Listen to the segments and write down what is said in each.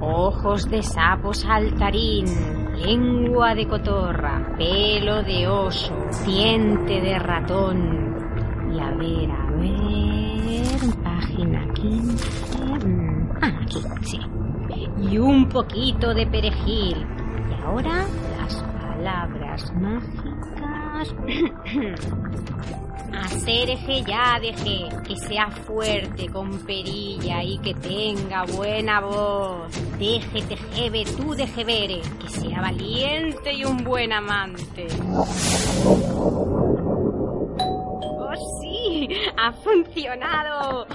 ojos de sapo saltarín, lengua de cotorra, pelo de oso, diente de ratón. Y a ver, a ver, página 15. mm, Ah, aquí, sí. Y un poquito de perejil. Y ahora las palabras mágicas. Hacer eje ya deje, que sea fuerte con perilla y que tenga buena voz. Deje tejebe tú deje vere, que sea valiente y un buen amante. ¡Oh sí! ¡Ha funcionado!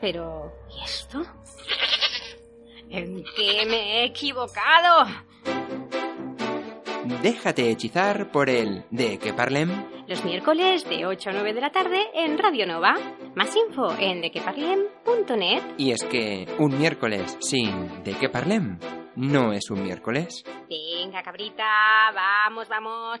Pero, ¿y esto? ¿En qué me he equivocado? Déjate hechizar por el de que parlem. Los miércoles de 8 a 9 de la tarde en Radio Nova. Más info en dequeparlem.net. Y es que un miércoles sin de que parlem no es un miércoles. Venga, cabrita, vamos, vamos.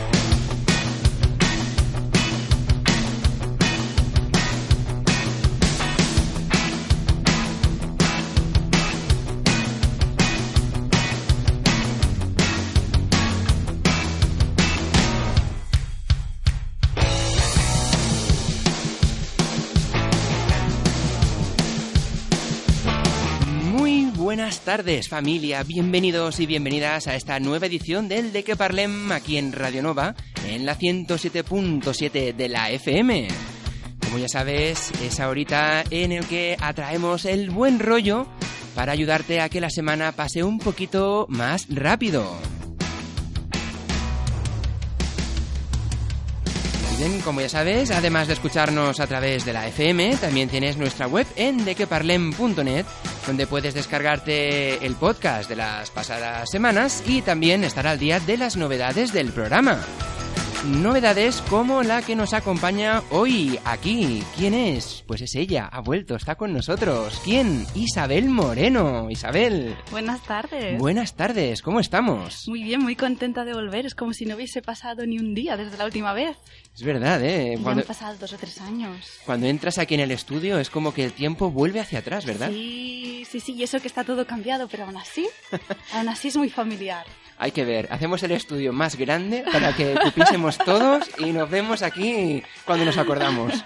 Tardes familia, bienvenidos y bienvenidas a esta nueva edición del de que parlem aquí en Radio Nova, en la 107.7 de la FM. Como ya sabes, es ahorita en el que atraemos el buen rollo para ayudarte a que la semana pase un poquito más rápido. Bien, como ya sabes, además de escucharnos a través de la FM, también tienes nuestra web en dequeparlem.net, donde puedes descargarte el podcast de las pasadas semanas y también estar al día de las novedades del programa. Novedades como la que nos acompaña hoy aquí. ¿Quién es? Pues es ella, ha vuelto, está con nosotros. ¿Quién? Isabel Moreno. Isabel. Buenas tardes. Buenas tardes, ¿cómo estamos? Muy bien, muy contenta de volver. Es como si no hubiese pasado ni un día desde la última vez. Es verdad, ¿eh? Ya Cuando, han pasado dos o tres años. cuando entras aquí en el estudio es como que el tiempo vuelve hacia atrás, ¿verdad? Sí, sí, sí, y eso que está todo cambiado, pero aún así, aún así es muy familiar. Hay que ver, hacemos el estudio más grande para que cupiésemos todos y nos vemos aquí cuando nos acordamos.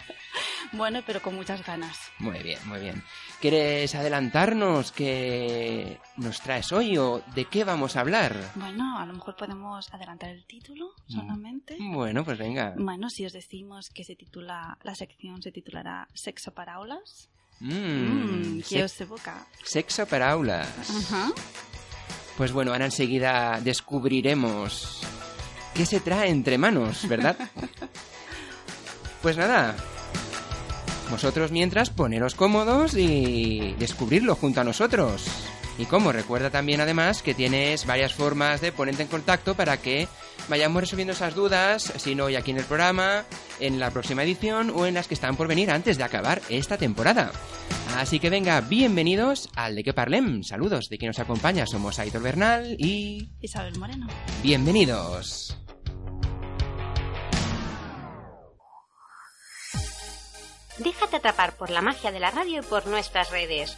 Bueno, pero con muchas ganas. Muy bien, muy bien. ¿Quieres adelantarnos qué nos traes hoy o de qué vamos a hablar? Bueno, a lo mejor podemos adelantar el título solamente. Bueno, pues venga. Bueno, si os decimos que se titula, la sección se titulará Sexo para aulas. Mm, Mm, ¿Qué os evoca? Sexo para aulas. Ajá. Pues bueno, ahora enseguida descubriremos qué se trae entre manos, ¿verdad? Pues nada, vosotros mientras poneros cómodos y descubrirlo junto a nosotros. Y como recuerda también además que tienes varias formas de ponerte en contacto para que vayamos resolviendo esas dudas, si no hoy aquí en el programa, en la próxima edición o en las que están por venir antes de acabar esta temporada. Así que venga, bienvenidos al De Que Parlem. Saludos de quien nos acompaña, somos Aitor Bernal y Isabel Moreno. bienvenidos. Déjate atrapar por la magia de la radio y por nuestras redes.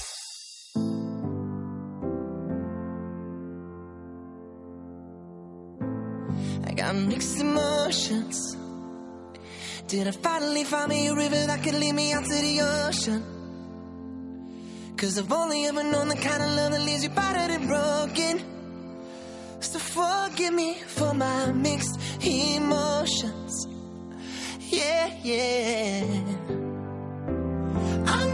I got mixed emotions. Did I finally find me a river that could lead me out to the ocean? Cause I've only ever known the kind of love that leaves you battered and broken. So forgive me for my mixed emotions. Yeah, yeah. I'm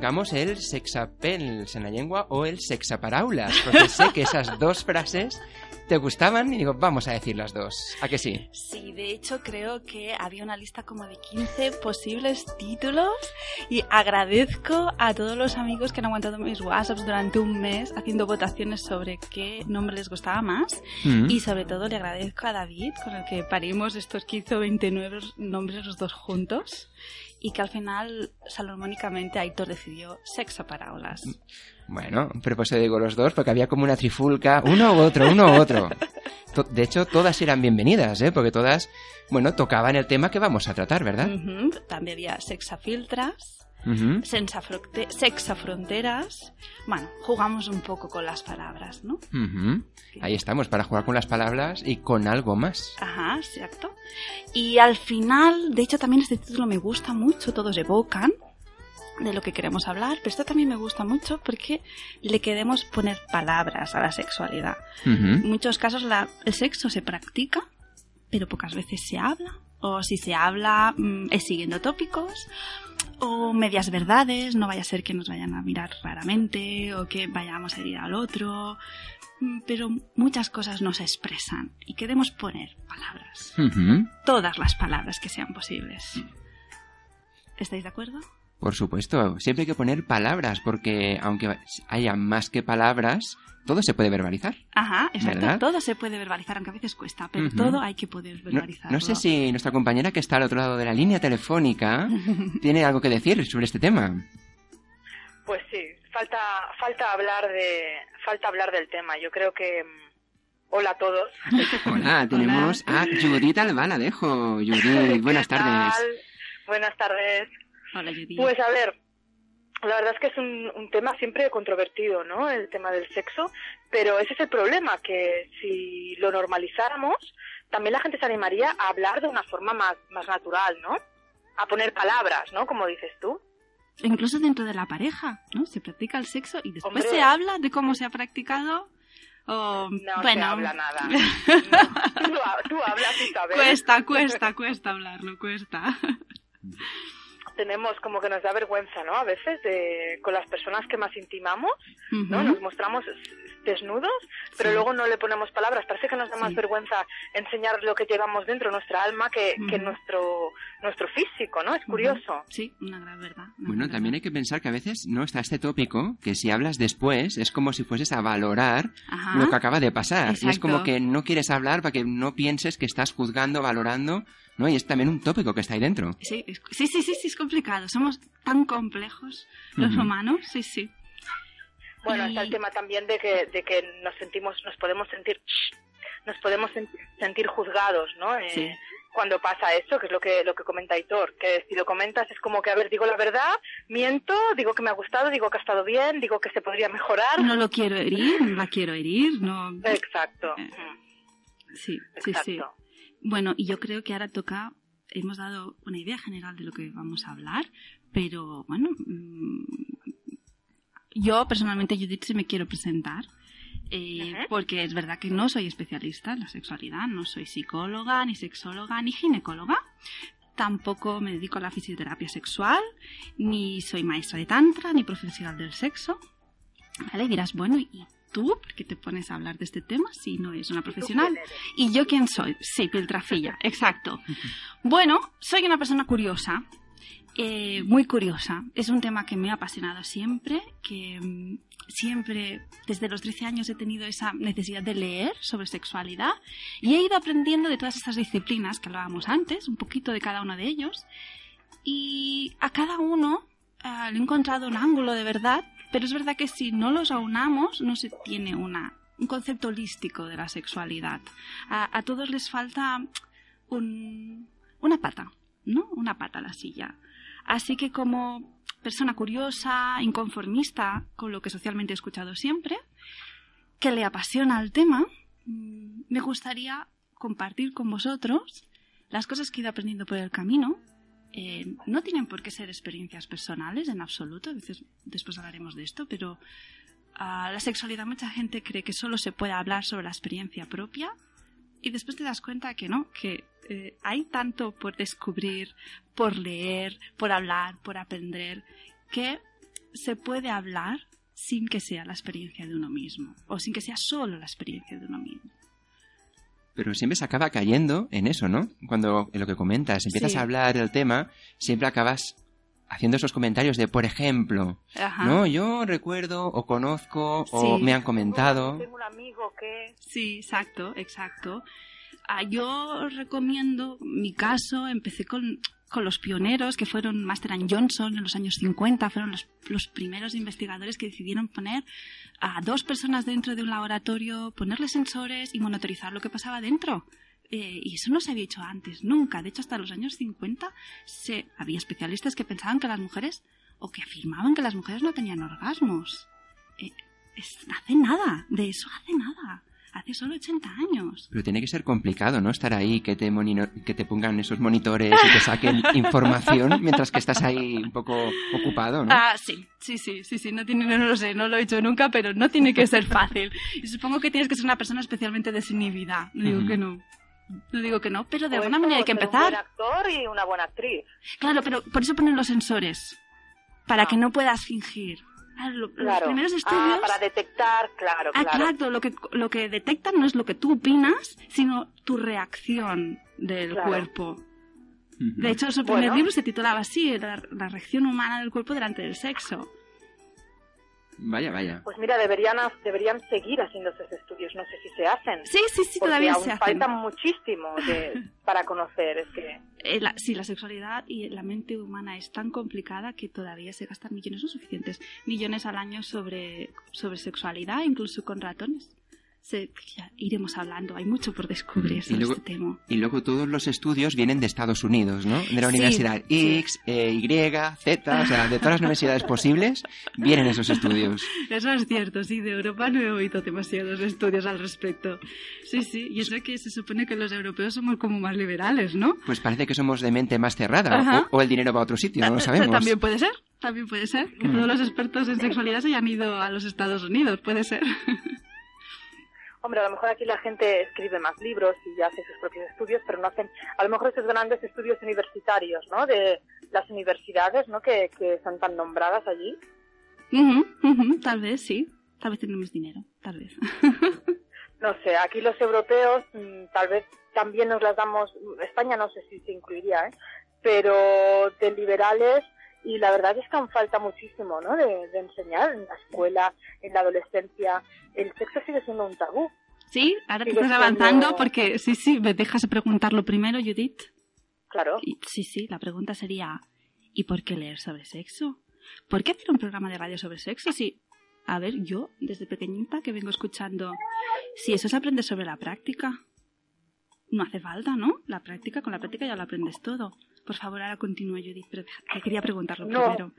arrancamos el sexapels en la lengua o el sexaparaulas, porque sé que esas dos frases te gustaban y digo, vamos a decir las dos. ¿A que sí? Sí, de hecho creo que había una lista como de 15 posibles títulos y agradezco a todos los amigos que han aguantado mis WhatsApps durante un mes haciendo votaciones sobre qué nombre les gustaba más Mm. y sobre todo le agradezco a David con el que parimos estos 15 o 29 nombres los dos juntos y que al final salomónicamente Aitor decidió sexaparábolas. Bueno, pero pues te digo los dos porque había como una trifulca, uno u otro, uno u otro. De hecho, todas eran bienvenidas, ¿eh? Porque todas, bueno, tocaban el tema que vamos a tratar, ¿verdad? También había sexafiltras, Ujú. sensafronte- sexafronteras. Bueno, jugamos un poco con las palabras, ¿no? Ujú. Ahí estamos, para jugar con las palabras y con algo más. Ajá, exacto. Y al final, de hecho también este título me gusta mucho, todos evocan de lo que queremos hablar, pero esto también me gusta mucho porque le queremos poner palabras a la sexualidad. En muchos casos la- el sexo se practica, pero pocas veces se habla. O si se habla, mm, es siguiendo tópicos. O medias verdades, no vaya a ser que nos vayan a mirar raramente o que vayamos a herir al otro. Mm, Pero muchas cosas no se expresan y queremos poner palabras. Todas las palabras que sean posibles. ¿Estáis de acuerdo? Por supuesto, siempre hay que poner palabras, porque aunque haya más que palabras, todo se puede verbalizar. Ajá, exacto. ¿Verdad? Todo se puede verbalizar, aunque a veces cuesta, pero todo hay que poder No, verbalizarlo. no sé si nuestra compañera que está al otro lado de la línea telefónica tiene algo que decir sobre este tema. Pues sí, falta falta hablar de falta hablar del tema. Yo creo que mm, hola a todos. Hola, tenemos a Judith Albaladejo. Judith, buenas ¿Qué tardes. tal? Buenas tardes. Hola, Judy. Pues a ver, la verdad es que es un, un tema siempre controvertido, ¿no? El tema del sexo, pero ese es el problema, que si lo normalizáramos, también la gente se animaría a hablar de una forma más, más natural, ¿no? A poner palabras, ¿no? Como dices tú. Incluso dentro de la pareja, ¿no? Se practica el sexo y después Hombre. se habla de cómo se ha practicado. O, No bueno, se habla nada. No, tú, ha- tú hablas y sabes. cuesta, cuesta, cuesta hablarlo, cuesta. Tenemos como que nos da vergüenza, ¿no? A veces de, con las personas que más intimamos, ¿no? Nos mostramos desnudos, pero Sí. luego no le ponemos palabras. Parece que nos da más Sí. vergüenza enseñar lo que llevamos dentro, nuestra alma, que, que nuestro, nuestro físico, ¿no? Es curioso. Sí, una gran verdad. una Bueno, gran también hay que pensar que a veces no está este tópico, que si hablas después es como si fueses a valorar. Ajá. lo que acaba de pasar. Y es Exacto. como que no quieres hablar para que no pienses que estás juzgando, valorando, ¿no? Y es también un tópico que está ahí dentro. Sí, es- sí, sí, sí, sí, es complicado. Somos tan complejos los Ujú. humanos, sí, sí. Bueno, Y- está el tema también de que, de que nos sentimos, nos podemos sentir, nos podemos sen- sentir juzgados, ¿no? Eh, Sí. Cuando pasa eso, que es lo que, lo que comenta Aitor, que si lo comentas es como que, a ver, digo la verdad, miento, digo que me ha gustado, digo que ha estado bien, digo que se podría mejorar. No lo quiero herir, no la quiero herir, no... Exacto. Eh, Mm, Sí, sí, Exacto. sí. Bueno, y yo creo que ahora toca, hemos dado una idea general de lo que vamos a hablar, pero bueno, mm, yo personalmente, Judith, sí me quiero presentar. eh. Porque es verdad que no soy especialista en la sexualidad, no soy psicóloga, ni sexóloga, ni ginecóloga. Tampoco me dedico a la fisioterapia sexual, ni soy maestra de tantra, ni profesional del sexo. ¿Vale? Y dirás, bueno, ¿y tú por qué te pones a hablar de este tema si no eres una ¿Y tú profesional? ¿Y yo quién soy? Sí, Piltrafilla, exacto. Bueno, soy una persona curiosa, eh, muy curiosa. Es un tema que me ha apasionado siempre, que mm, siempre, desde los 13 años, he tenido esa necesidad de leer sobre sexualidad y he ido aprendiendo de todas estas disciplinas que hablábamos antes, un poquito de cada uno de ellos. Y a cada uno ah, le he encontrado un ángulo de verdad, pero es verdad que si no los aunamos, no se tiene una, un concepto holístico de la sexualidad. A, todos les falta un- una pata, ¿no? Una pata a la silla. Así que como persona curiosa, inconformista con lo que socialmente he escuchado siempre, que le apasiona el tema, mm, me gustaría compartir con vosotros las cosas que he ido aprendiendo por el camino. Eh, no tienen por qué ser experiencias personales en absoluto, a veces después hablaremos de esto, pero ah, la sexualidad mucha gente cree que solo se puede hablar sobre la experiencia propia y después te das cuenta que no, que eh, hay tanto por descubrir, por leer, por hablar, por aprender, que se puede hablar sin que sea la experiencia de uno mismo, o sin que sea solo la experiencia de uno mismo. Pero siempre se acaba cayendo en eso, ¿no? Cuando en lo que comentas, empiezas Sí. a hablar del tema, siempre acabas haciendo esos comentarios de, por ejemplo, Ajá. no, yo recuerdo o conozco o Sí. me han comentado. Tengo un amigo que... Sí, exacto, exacto. Ah, yo recomiendo mi caso, empecé con, con los pioneros que fueron Master and Johnson en los años 50, fueron los, los primeros investigadores que decidieron poner a dos personas dentro de un laboratorio, ponerles sensores y monitorizar lo que pasaba dentro. Eh, y eso no se había hecho antes, nunca. De hecho, hasta los años 50 se, había especialistas que pensaban que las mujeres, o que afirmaban que las mujeres no tenían orgasmos. Eh, hace nada, de eso hace nada. Hace solo 80 años. Pero tiene que ser complicado, ¿no? Estar ahí, que te, que te pongan esos monitores y te saquen información mientras que estás ahí un poco ocupado, ¿no? Ah, sí, sí, sí, sí, sí, no tiene, no, lo sé, no lo he hecho nunca, pero no tiene que ser fácil. Y supongo que tienes que ser una persona especialmente desinhibida. No digo que no. No digo que no, pero de o alguna manera hay que ser Un empezar. buen actor y una buena actriz. Claro, pero por eso ponen los sensores. Para Ah. que no puedas fingir. Claro, lo- Los primeros Ah, estudios. para detectar, claro, Ah, claro. claro, lo que, lo que detectan no es lo que tú opinas, sino tu reacción del Claro. cuerpo. De hecho, su primer Bueno. libro se titulaba así, la, la reacción humana del cuerpo delante del sexo. Vaya, vaya. Pues mira, deberían, deberían seguir haciendo esos estudios. No sé si se hacen. Sí, sí, sí, todavía aún se hacen. falta muchísimo de- para conocer. Es que Eh, la- sí, la sexualidad y la mente humana es tan complicada que todavía se gastan millones, no suficientes, millones al año sobre, sobre sexualidad, incluso con ratones. Se- ya iremos hablando, hay mucho por descubrir Y sobre luego- este tema. Y luego todos los estudios vienen de Estados Unidos, ¿no? De la Universidad sí. X, eh, Y, Z, o sea, de todas las universidades posibles vienen esos estudios. Eso es cierto, sí, de Europa no he oído demasiados estudios al respecto. Sí, sí, y eso que se supone que los europeos somos como más liberales, ¿no? Pues parece que somos de mente más cerrada o, o el dinero va a otro sitio, no lo sabemos. También puede ser, también puede ser. Que Mm. todos los expertos en sexualidad se hayan ido a los Estados Unidos, puede ser. Hombre, a lo mejor aquí la gente escribe más libros y hace sus propios estudios, pero no hacen, a lo mejor esos grandes estudios universitarios, ¿no? De las universidades, ¿no? Que, que son tan nombradas allí. Ujú, ujú, tal vez, sí. Tal vez tenemos dinero, tal vez. No sé, aquí los europeos mm, tal vez también nos las damos, España no sé si se incluiría, ¿eh? Pero de liberales y la verdad es que aún falta muchísimo, ¿no? De, de enseñar en la escuela, en la adolescencia. El sexo sigue siendo un tabú. Sí, ahora que Sigue estás avanzando, siendo- porque sí, sí, me dejas preguntarlo primero, Judith. Claro. Y- sí, sí, la pregunta sería, ¿y por qué leer sobre sexo? ¿Por qué hacer un programa de radio sobre sexo si, a ver, yo desde pequeñita que vengo escuchando, si eso se aprende sobre la práctica, no hace falta, ¿no? La práctica, con la práctica ya lo aprendes todo. Por favor, ahora continúa, Judith, pero te quería preguntarlo No. primero.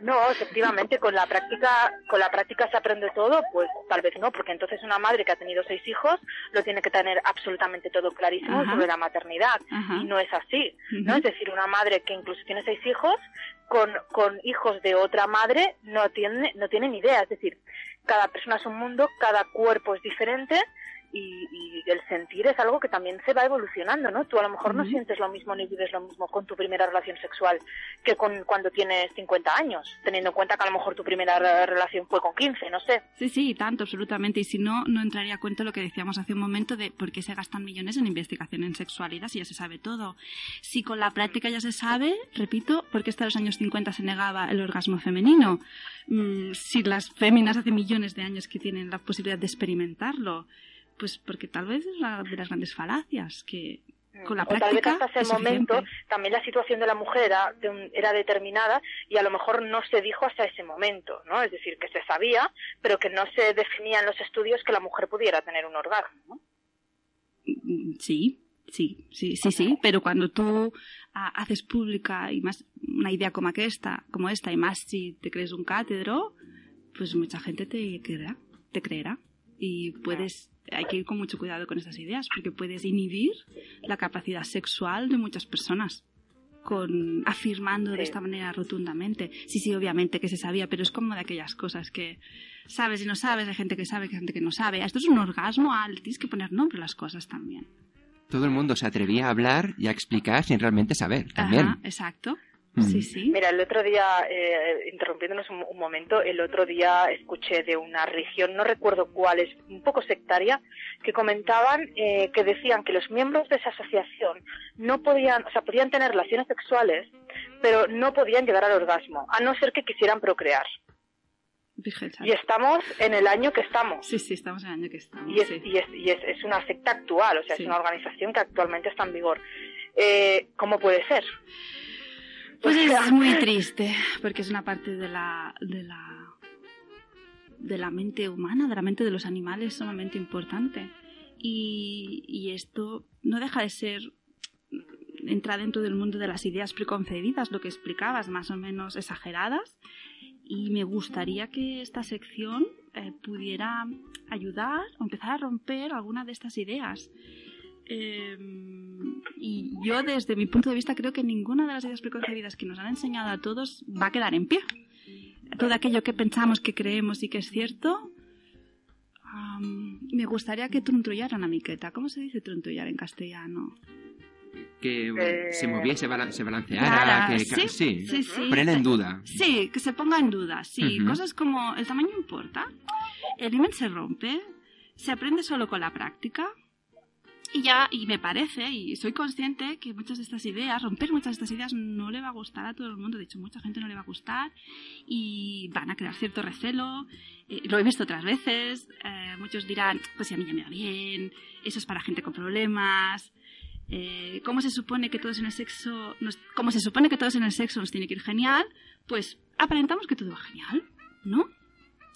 No, efectivamente, con la práctica, con la práctica se aprende todo, pues tal vez no, porque entonces una madre que ha tenido seis hijos lo tiene que tener absolutamente todo clarísimo Ajá. sobre la maternidad. Ajá. Y no es así, ¿no? Es decir, una madre que incluso tiene seis hijos, con, con hijos de otra madre, no tiene, no tiene ni idea. Es decir, cada persona es un mundo, cada cuerpo es diferente y, y el sentir es algo que también se va evolucionando, ¿no? Tú a lo mejor no sientes lo mismo ni vives lo mismo con tu primera relación sexual que con cuando tienes 50 años, teniendo en cuenta que a lo mejor tu primera re- relación fue con 15, no sé. Sí, sí, tanto, absolutamente. Y si no, no entraría a cuento lo que decíamos hace un momento de por qué se gastan millones en investigación en sexualidad si ya se sabe todo. Si con la práctica ya se sabe, repito, ¿por qué hasta los años 50 se negaba el orgasmo femenino? Mm, si las féminas hace millones de años que tienen la posibilidad de experimentarlo, pues porque tal vez es una de las grandes falacias que con la o tal vez práctica hasta ese es momento suficiente. también la situación de la mujer era, era determinada y a lo mejor no se dijo hasta ese momento, ¿no? Es decir, que se sabía, pero que no se definía en los estudios que la mujer pudiera tener un orgasmo, ¿no? Mm, Sí, sí, sí, sí, sí, pero cuando tú ah, haces pública y más una idea como esta, como esta y más si te crees un cátedro, pues mucha gente te creerá, te creerá y puedes hay que ir con mucho cuidado con esas ideas porque puedes inhibir la capacidad sexual de muchas personas con afirmando de esta manera rotundamente. Sí, sí, obviamente que se sabía, pero es como de aquellas cosas que sabes y no sabes, hay gente que sabe, hay gente que no sabe. Esto es un orgasmo, Al, tienes que poner nombre a las cosas también. Todo el mundo se atrevía a hablar y a explicar sin realmente saber también. Ajá, exacto. Sí, sí. Mira, el otro día, eh, interrumpiéndonos un, un momento, el otro día escuché de una región, no recuerdo cuál, es un poco sectaria, que comentaban eh, que decían que los miembros de esa asociación no podían, o sea, podían tener relaciones sexuales, pero no podían llegar al orgasmo, a no ser que quisieran procrear. Y estamos en el año que estamos. Sí, sí, estamos en el año que estamos. Y, es, sí. y, es, y es, es una secta actual, o sea, Sí. es una organización que actualmente está en vigor. Eh, ¿Cómo puede ser? Pues sea, es muy triste, porque es una parte de la, de la de la mente humana, de la mente de los animales sumamente importante. Y, y esto no deja de ser entra dentro del mundo de las ideas preconcebidas, lo que explicabas, más o menos exageradas. Y me gustaría que esta sección eh, pudiera ayudar o empezar a romper alguna de estas ideas. Eh, y yo desde mi punto de vista creo que ninguna de las ideas preconcebidas que nos han enseñado a todos va a quedar en pie. Todo aquello que pensamos, que creemos y que es cierto, am, me gustaría que truntullaran a miqueta. ¿Cómo se dice truntullar en castellano? Que Eh, se moviese, bala- se balanceara, Clara, que, sí, sí, sí, sí. en duda. Sí, que se ponga en duda, sí. Ujú. Cosas como el tamaño importa, el imen se rompe, se aprende solo con la práctica, Y ya, y me parece, y soy consciente que muchas de estas ideas, romper muchas de estas ideas no le va a gustar a todo el mundo. De hecho, mucha gente no le va a gustar y van a crear cierto recelo. Eh, lo he visto otras veces. eh, muchos dirán, pues si a mí ya me va bien, eso es para gente con problemas. Eh, ¿Cómo se supone que todos en el sexo, nos, como se supone que todos en el sexo nos tiene que ir genial? Pues aparentamos que todo va genial, ¿no?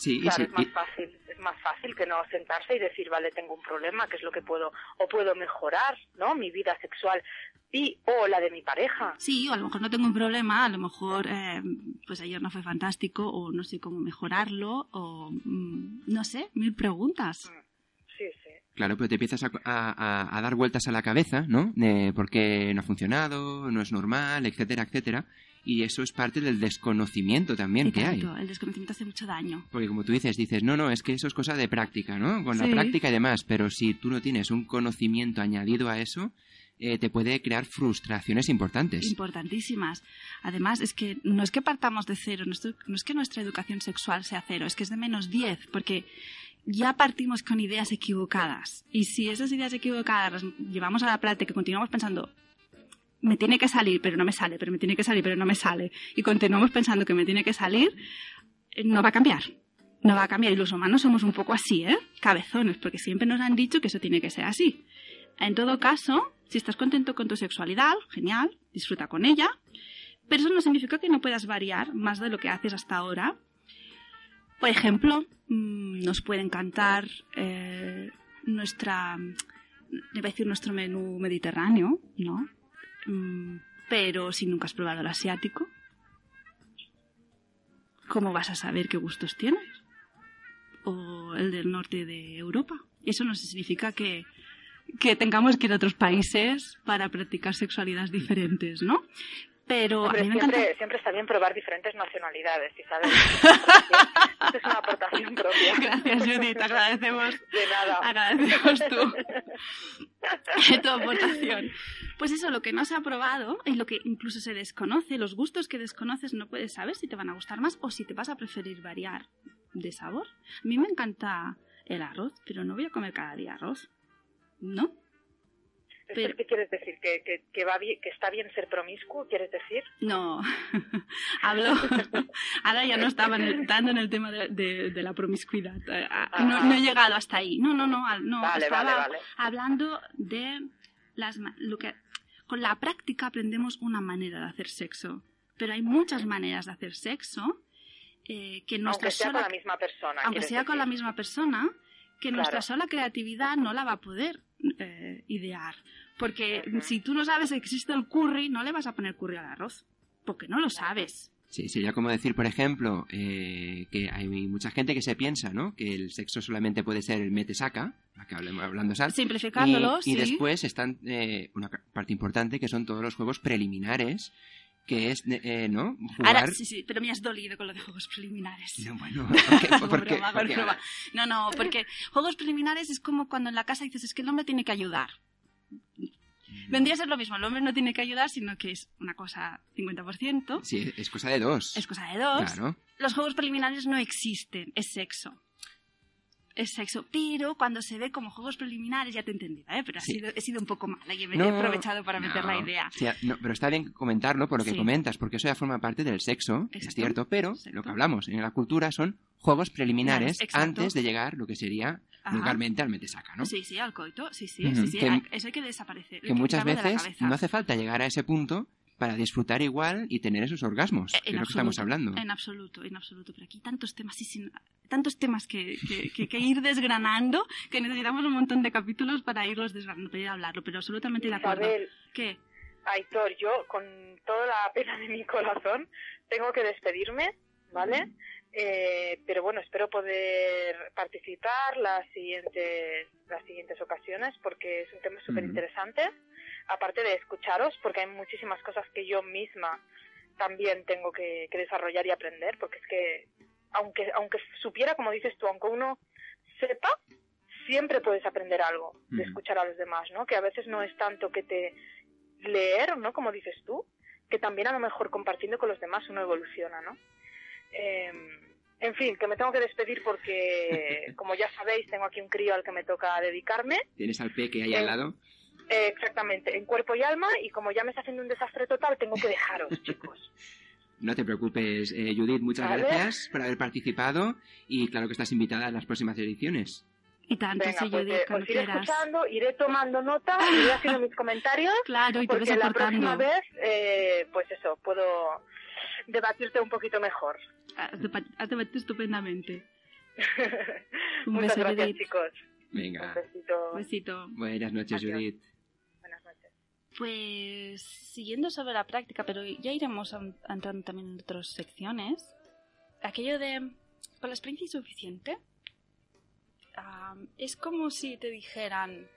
Sí, y Claro, sí, es más y- fácil, es más fácil que no sentarse y decir, vale, tengo un problema, ¿qué es lo que puedo, o puedo mejorar, ¿no? Mi vida sexual y o la de mi pareja. Sí, o a lo mejor no tengo un problema, a lo mejor eh, pues ayer no fue fantástico o no sé cómo mejorarlo o mm, no sé, mil preguntas. Sí, sí. Claro, pero te empiezas a, a- a- a dar vueltas a la cabeza, ¿no? De por qué no ha funcionado, no es normal, etcétera, etcétera. Y eso es parte del desconocimiento también Y que hay. tanto, el desconocimiento hace mucho daño. Porque como tú dices, dices, no, no, es que eso es cosa de práctica, ¿no? Con la práctica y demás. Pero si tú no tienes un conocimiento añadido a eso, eh, te puede crear frustraciones importantes. Importantísimas. Además, es que no es que partamos de cero, no es, no es que nuestra educación sexual sea cero, es que es de menos 10, porque ya partimos con ideas equivocadas. Y si esas ideas equivocadas las llevamos a la práctica y continuamos pensando, me tiene que salir, pero no me sale, pero me tiene que salir, pero no me sale, y continuamos pensando que me tiene que salir, eh, no va a cambiar. No va a cambiar. Y los humanos somos un poco así, ¿eh? Cabezones, porque siempre nos han dicho que eso tiene que ser así. En todo caso, si estás contento con tu sexualidad, genial, disfruta con ella, pero eso no significa que no puedas variar más de lo que haces hasta ahora. Por ejemplo, mm, nos puede encantar eh, nuestra, iba a decir nuestro menú mediterráneo, ¿no? Mm, pero si nunca has probado el asiático, ¿cómo vas a saber qué gustos tienes? O el del norte de Europa. Eso no significa que, que tengamos que ir a otros países para practicar sexualidades diferentes, ¿no? Pero Hombre, a mí me encanta... siempre, está bien probar diferentes nacionalidades, ¿sí sabes? Esto es una aportación propia. Gracias, Judith, te agradecemos De nada. Agradecemos tu, tu aportación. Pues eso, lo que no se ha probado y lo que incluso se desconoce, los gustos que desconoces, no puedes saber si te van a gustar más o si te vas a preferir variar de sabor. A mí me encanta el arroz, pero no voy a comer cada día arroz. ¿No? ¿Esto pero- ¿Qué quieres decir? ¿Que, que, que, va bien, ¿Que está bien ser promiscuo, quieres decir? No. Hablo. Ahora ya no estaba en el- tanto en el tema de, de- de la promiscuidad. Eh, ah, No, no he llegado hasta ahí. No, no, no. no Vale, estaba vale, vale. hablando de las lo que con la práctica aprendemos una manera de hacer sexo, pero hay muchas maneras de hacer sexo eh, que nuestra Aunque sea sola con la misma persona. aunque sea con la decir. misma persona, que Claro. nuestra sola creatividad no la va a poder eh, idear. Porque si tú no sabes que existe el curry, no le vas a poner curry al arroz, porque no lo sabes. Sí, sería como decir, por ejemplo, eh, que hay mucha gente que se piensa, ¿no? Que el sexo solamente puede ser el mete-saca, hablemos- hablando sal. Simplificándolo, y, después están eh, una parte importante que son todos los juegos preliminares, que es, eh, ¿no? Jugar... Ahora, sí, sí, pero me has dolido con lo de juegos preliminares. No, bueno, ¿por qué? Hago ¿Por qué? broma, hago ¿Por qué? broma. No, no, porque juegos preliminares es como cuando en la casa dices, es que el hombre tiene que ayudar. Vendría a ser lo mismo, el hombre no tiene que ayudar, sino que es una cosa 50%, Sí, es cosa de dos. es cosa de dos. Claro. Los juegos preliminares no existen, es sexo. Es sexo, pero cuando se ve como juegos preliminares, ya te he entendido, ¿eh? pero ha sido, he sido un poco mala y No, he aprovechado para meter la idea. Sí, no, pero está bien comentarlo por lo que Sí. comentas, porque eso ya forma parte del sexo, es cierto, pero exacto. lo que hablamos en la cultura son juegos preliminares exacto. antes de llegar lo que sería Ajá. vulgarmente al metesaca, ¿no? Sí, sí, al coito, sí, sí, Ujú, sí, sí, que- eso hay que desaparecer. que muchas veces no hace falta llegar a ese punto para disfrutar igual y tener esos orgasmos, Eh, que es lo que estamos hablando. En absoluto, en absoluto. Pero aquí tantos temas, sí, sí, tantos temas que, que, que- que ir desgranando que necesitamos un montón de capítulos para irlos desgranando, para ir a hablarlo. Pero absolutamente de acuerdo. Isabel, ¿Qué? Aitor, yo con toda la pena de mi corazón tengo que despedirme, ¿vale? Eh, pero bueno, espero poder participar las siguientes, las siguientes ocasiones porque es un tema súper interesante. Aparte de escucharos, porque hay muchísimas cosas que yo misma también tengo que, que desarrollar y aprender, porque es que aunque, aunque supiera, como dices tú, aunque uno sepa, siempre puedes aprender algo de escuchar a los demás, ¿no? Que a veces no es tanto que te leer, ¿no? Como dices tú, que también a lo mejor compartiendo con los demás uno evoluciona, ¿no? Eh, En fin, que me tengo que despedir porque, como ya sabéis, tengo aquí un crío al que me toca dedicarme. Tienes al peque ahí Eh, al lado. Eh, exactamente, en cuerpo y alma, y como ya me está haciendo un desastre total, tengo que dejaros, chicos. No te preocupes, eh, Judith, muchas Vale. gracias por haber participado y claro que estás invitada a las próximas ediciones. Y tanto, Venga, sí, pues Judith, eh, os iré quieras. escuchando, iré tomando nota, iré haciendo mis comentarios, Claro, y te ves porque la aportando. próxima vez, eh, pues eso, puedo debatirte un poquito mejor. Has has debatido estupendamente. Un Muchas beso, gracias, Judith. chicos. Venga, besito. Un besito. buenas noches, Adiós. Judith. Buenas noches. Pues siguiendo sobre la práctica, pero ya iremos entrando también en otras secciones. Aquello de con la experiencia insuficiente ah, es como si te dijeran,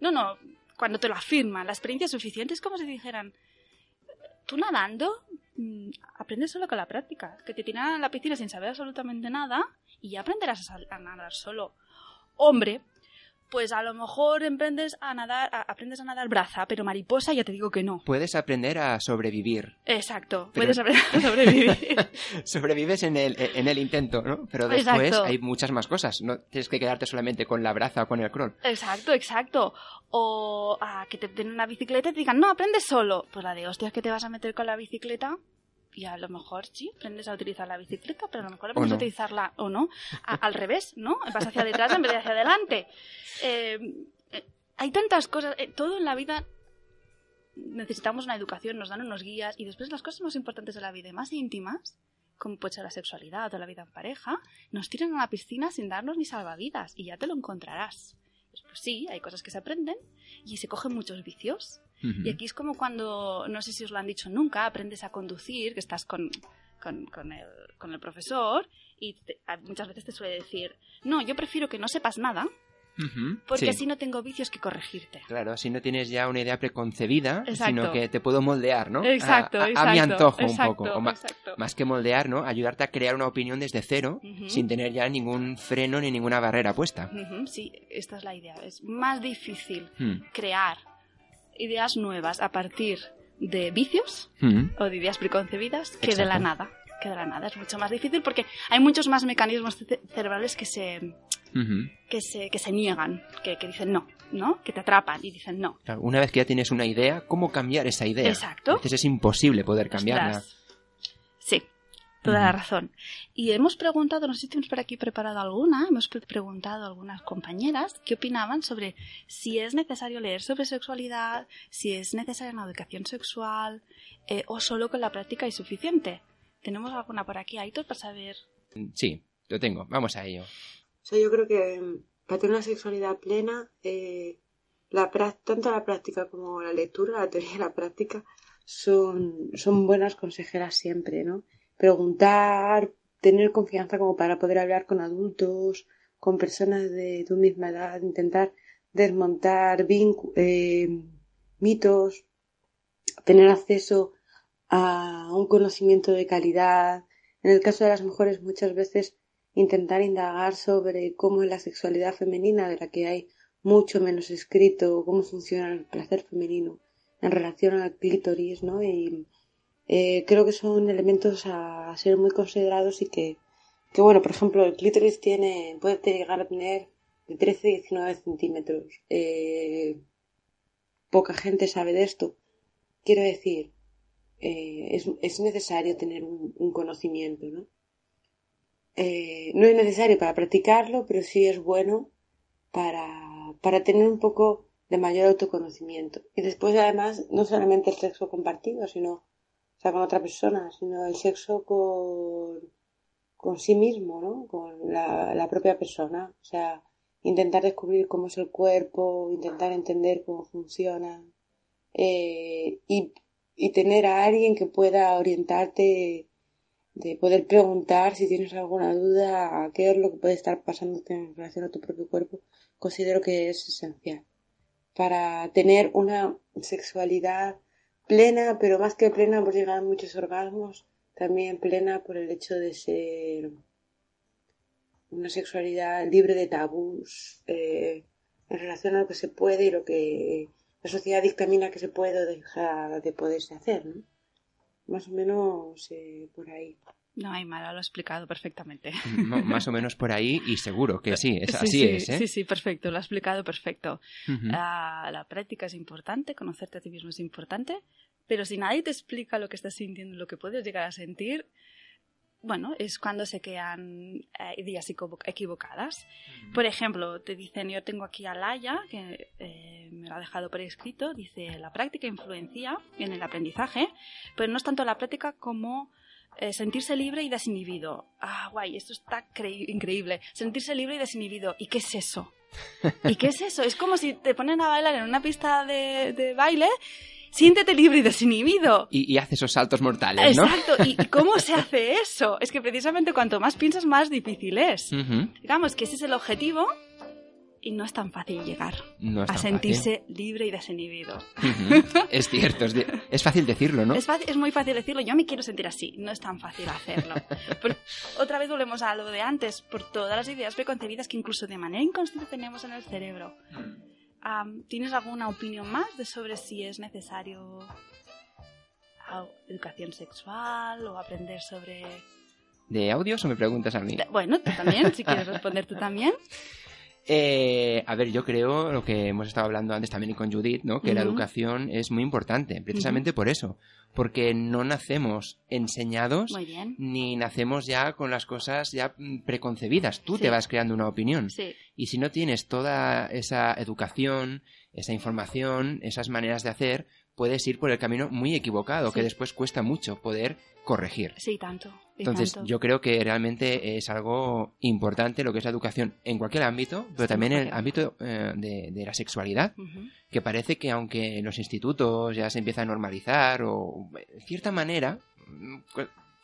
no, no, cuando te lo afirman, la experiencia suficiente es como si te dijeran, tú nadando mm, aprendes solo con la práctica, que te tiran a la piscina sin saber absolutamente nada y ya aprenderás a, nadar solo. Hombre, pues a lo mejor emprendes a nadar, a- aprendes a nadar braza, pero mariposa ya te digo que no. Puedes aprender a sobrevivir. Exacto, Pero- puedes aprender a sobrevivir. Sobrevives en el, en el intento, ¿no? Pero después Exacto. hay muchas más cosas. No tienes que quedarte solamente con la braza o con el crawl. exacto, exacto. O ah, que te den una bicicleta y te digan, no, aprendes solo. Pues la de hostias que te vas a meter con la bicicleta. Y a lo mejor sí, aprendes a utilizar la bicicleta, pero a lo mejor aprendes no. a utilizarla o no. A- al revés, ¿no? Vas hacia detrás en vez de hacia adelante. Eh, eh, hay tantas cosas, eh, todo en la vida necesitamos una educación, nos dan unos guías y después las cosas más importantes de la vida y más íntimas, como puede ser la sexualidad o la vida en pareja, nos tiran a la piscina sin darnos ni salvavidas y ya te lo encontrarás. Pues sí, hay cosas que se aprenden y se cogen muchos vicios. Ujú. Y aquí es como cuando, no sé si os lo han dicho nunca, aprendes a conducir, que estás con, con, con el, con el profesor y te- a- muchas veces te suele decir, no, yo prefiero que no sepas nada porque Sí. así no tengo vicios que corregirte. Claro, así no tienes ya una idea preconcebida, Exacto. sino que te puedo moldear, ¿no? Exacto, a, a- a exacto. mi antojo exacto, un poco. O exacto. más que moldear, ¿no? Ayudarte a crear una opinión desde cero, Ujú. sin tener ya ningún freno ni ninguna barrera puesta. Sí, esta es la idea. Es más difícil Hmm. crear ideas nuevas a partir de vicios Hmm. o de ideas preconcebidas que de la nada. Que de la nada es mucho más difícil porque hay muchos más mecanismos ce- cerebrales que se, que se, que se niegan, que, que dicen no, ¿no? Que te atrapan y dicen no. Claro, una vez que ya tienes una idea, ¿cómo cambiar esa idea? Exacto. Veces es imposible poder cambiarla. Ostras. Sí, toda la razón. Y hemos preguntado, no sé si tenemos por aquí preparado alguna, hemos pre- preguntado a algunas compañeras qué opinaban sobre si es necesario leer sobre sexualidad, si es necesaria una educación sexual eh, o solo con la práctica es suficiente. ¿Tenemos alguna por aquí, Aitor, para saber? Sí, lo tengo. Vamos a ello. O sea, yo creo que mm, para tener una sexualidad plena, eh, la tanto la práctica como la lectura, la teoría y la práctica, son, son buenas consejeras siempre, ¿no? Preguntar, tener confianza como para poder hablar con adultos, con personas de tu misma edad, intentar desmontar eh, mitos, tener acceso a un conocimiento de calidad. En el caso de las mujeres, muchas veces intentar indagar sobre cómo es la sexualidad femenina, de la que hay mucho menos escrito, cómo funciona el placer femenino en relación al clítoris, ¿no? Y eh, creo que son elementos a ser muy considerados y que, que, bueno, por ejemplo, el clítoris tiene, puede llegar a tener de 13 a 19 centímetros. Eh, poca gente sabe de esto. Quiero decir, eh, es, es necesario tener un, un conocimiento, ¿no? Eh, no es necesario para practicarlo, pero sí es bueno para, para tener un poco de mayor autoconocimiento. Y después, además, no solamente el sexo compartido, sino, sea, con otra persona, sino el sexo con, con sí mismo, ¿no? Con la, propia persona. O sea, intentar descubrir cómo es el cuerpo, intentar entender cómo funciona. eh, y, y tener a alguien que pueda orientarte de poder preguntar si tienes alguna duda a qué es lo que puede estar pasándote en relación a tu propio cuerpo, considero que es esencial para tener una sexualidad plena, pero más que plena por llegar a muchos orgasmos, también plena por el hecho de ser una sexualidad libre de tabús eh, en relación a lo que se puede y lo que la sociedad dictamina que se puede o deja de poderse hacer, ¿no? Más o menos eh, por ahí. No, Aymara lo ha explicado perfectamente. M- más o menos por ahí y seguro que sí, es, Sí, así sí, es, ¿eh? Sí, sí, perfecto, lo ha explicado perfecto. La práctica es importante, conocerte a ti mismo es importante, pero si nadie te explica lo que estás sintiendo, lo que puedes llegar a sentir, bueno, es cuando se quedan eh, ideas equivo- equivocadas. Por ejemplo, te dicen, yo tengo aquí a Laia, que eh, me lo ha dejado por escrito, dice, la práctica influencia en el aprendizaje, pero no es tanto la práctica como eh, sentirse libre y desinhibido. Ah, guay, esto está cre- increíble. Sentirse libre y desinhibido. ¿Y qué es eso? ¿Y qué es eso? Es como si te ponen a bailar en una pista de, de baile, siéntete libre y desinhibido. Y, y hace esos saltos mortales, ¿no? Exacto. ¿Y cómo se hace eso? Es que precisamente cuanto más piensas, más difícil es. Digamos que ese es el objetivo y no es tan fácil llegar No a sentirse libre y desinhibido. fácil. Ujú. Es cierto, es, es fácil decirlo, ¿no? Es, fácil- es muy fácil decirlo, yo me quiero sentir así, no es tan fácil hacerlo. Pero otra vez volvemos a lo de antes, por todas las ideas preconcebidas que incluso de manera inconsciente tenemos en el cerebro. Am, ¿Tienes alguna opinión más de sobre si es necesario ah, educación sexual o aprender sobre... ¿De audios o me preguntas a mí? Bueno, tú también, si quieres responder tú también. Eh, a ver, yo creo lo que hemos estado hablando antes también con Judith, ¿no? Que la educación es muy importante, precisamente por eso. Porque no nacemos enseñados ni nacemos ya con las cosas ya mm, preconcebidas. Tú Sí. te vas creando una opinión. Sí, Y si no tienes toda esa educación, esa información, esas maneras de hacer, puedes ir por el camino muy equivocado, Sí. que después cuesta mucho poder corregir. sí, tanto. Entonces, tanto. yo creo que realmente es algo importante lo que es la educación en cualquier ámbito, pero Sí, también en el ámbito eh, de, de la sexualidad, que parece que aunque en los institutos ya se empieza a normalizar o de cierta manera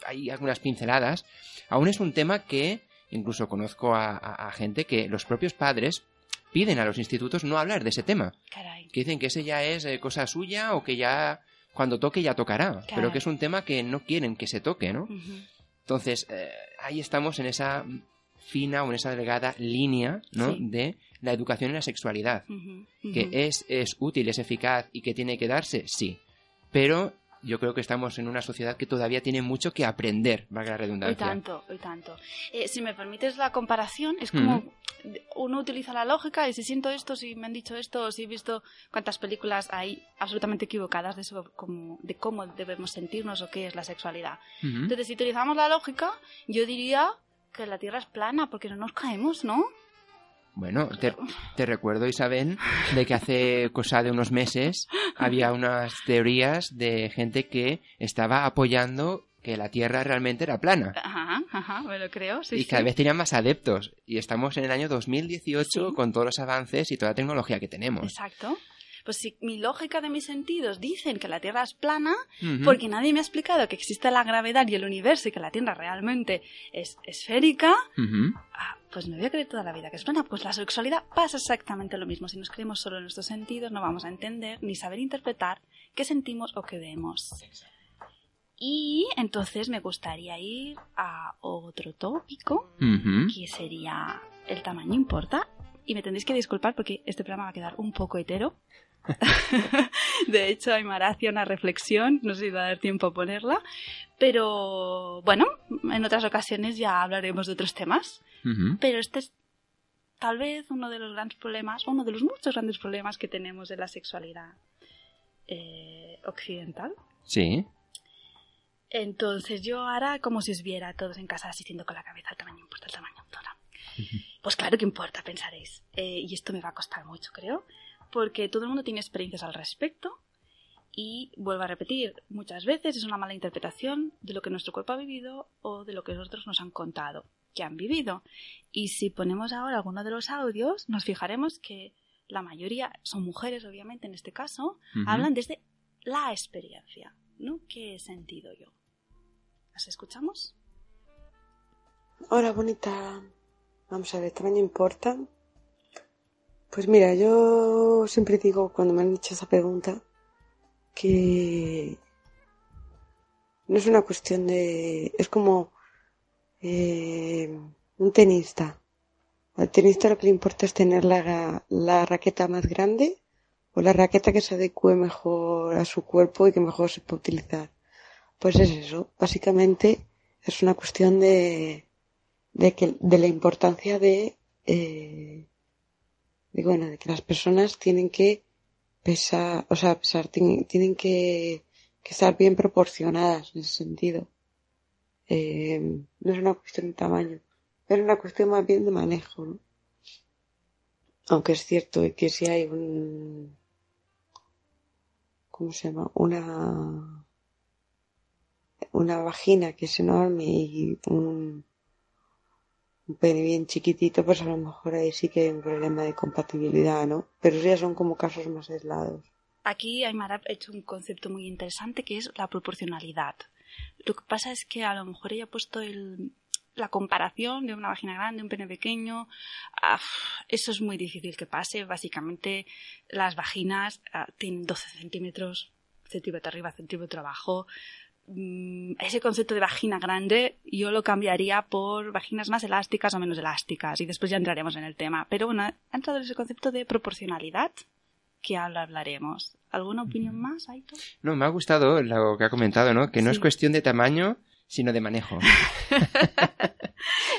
hay algunas pinceladas, aún es un tema que incluso conozco a, a- a gente que los propios padres piden a los institutos no hablar de ese tema, Caray. que dicen que ese ya es eh, cosa suya o que ya cuando toque ya tocará, pero que es un tema que no quieren que se toque, ¿no? Entonces, eh, ahí estamos en esa fina o en esa delgada línea ¿no? Sí. de la educación y la sexualidad. Que es, es útil, es eficaz y que tiene que darse, sí. Pero yo creo que estamos en una sociedad que todavía tiene mucho que aprender, valga la Hoy redundancia. tanto, hoy tanto. Eh, si me permites la comparación, es como uno utiliza la lógica y si siento esto, si me han dicho esto, si he visto cuántas películas hay absolutamente equivocadas de, eso, como, de cómo debemos sentirnos o qué es la sexualidad. Ujú. Entonces, si utilizamos la lógica, yo diría que la Tierra es plana porque no nos caemos, ¿no? Bueno, te, te recuerdo, Isabel, de que hace cosa de unos meses había unas teorías de gente que estaba apoyando que la Tierra realmente era plana. Ajá, ajá, me lo creo. Sí, y sí. cada vez tenían más adeptos. Y estamos en el año 2018 Sí. con todos los avances y toda la tecnología que tenemos. Exacto. Pues si mi lógica de mis sentidos dicen que la Tierra es plana, porque nadie me ha explicado que existe la gravedad y el universo y que la Tierra realmente es esférica, ah, pues me voy a creer toda la vida que es plana. Pues la sexualidad pasa exactamente lo mismo. Si nos creemos solo en nuestros sentidos, no vamos a entender ni saber interpretar qué sentimos o qué vemos. Y entonces me gustaría ir a otro tópico, que sería el tamaño importa. Y me tendréis que disculpar porque este programa va a quedar un poco hetero. de hecho, Aymara hacía una reflexión, no sé si va a dar tiempo a ponerla, pero bueno, en otras ocasiones ya hablaremos de otros temas. Pero este es tal vez uno de los grandes problemas, uno de los muchos grandes problemas que tenemos de la sexualidad eh, occidental. Sí. Entonces yo ahora como si os viera todos en casa asistiendo con la cabeza, el tamaño importa, el tamaño importa. Pues claro que importa, pensaréis. Eh, y esto me va a costar mucho, creo, porque todo el mundo tiene experiencias al respecto y, vuelvo a repetir, muchas veces es una mala interpretación de lo que nuestro cuerpo ha vivido o de lo que otros nos han contado que han vivido. Y si ponemos ahora alguno de los audios, nos fijaremos que la mayoría son mujeres, obviamente, en este caso, hablan desde la experiencia, ¿no? ¿Qué he sentido yo? ¿Las escuchamos? Hola, bonita. Vamos a ver, ¿tamaño importa? Pues mira, yo siempre digo cuando me han hecho esa pregunta que no es una cuestión de... es como eh, un tenista. Al tenista lo que le importa es tener la, la raqueta más grande o la raqueta que se adecue mejor a su cuerpo y que mejor se pueda utilizar. Pues es eso, básicamente es una cuestión de, de, que, de la importancia de, eh, de, bueno, de que las personas tienen que pesar, o sea, pesar, tienen, tienen que, que estar bien proporcionadas en ese sentido. Eh, no es una cuestión de tamaño, es una cuestión más bien de manejo, ¿no? Aunque es cierto que si hay un, ¿cómo se llama? Una, una vagina que es enorme y un, un pene bien chiquitito, pues a lo mejor ahí sí que hay un problema de compatibilidad, ¿no? Pero ya son como casos más aislados. Aquí Aymara ha hecho un concepto muy interesante que es la proporcionalidad. Lo que pasa es que a lo mejor ella ha puesto el, la comparación de una vagina grande, un pene pequeño. eso es muy difícil que pase. Básicamente las vaginas ah, tienen 12 centímetros, centímetro arriba, centímetro abajo. Mm, Ese concepto de vagina grande yo lo cambiaría por vaginas más elásticas o menos elásticas y después ya entraremos en el tema. Pero bueno, ha entrado ese concepto de proporcionalidad que ahora hablaremos. ¿Alguna opinión más, Aito? No, me ha gustado lo que ha comentado, ¿no? Que no Sí. es cuestión de tamaño, sino de manejo.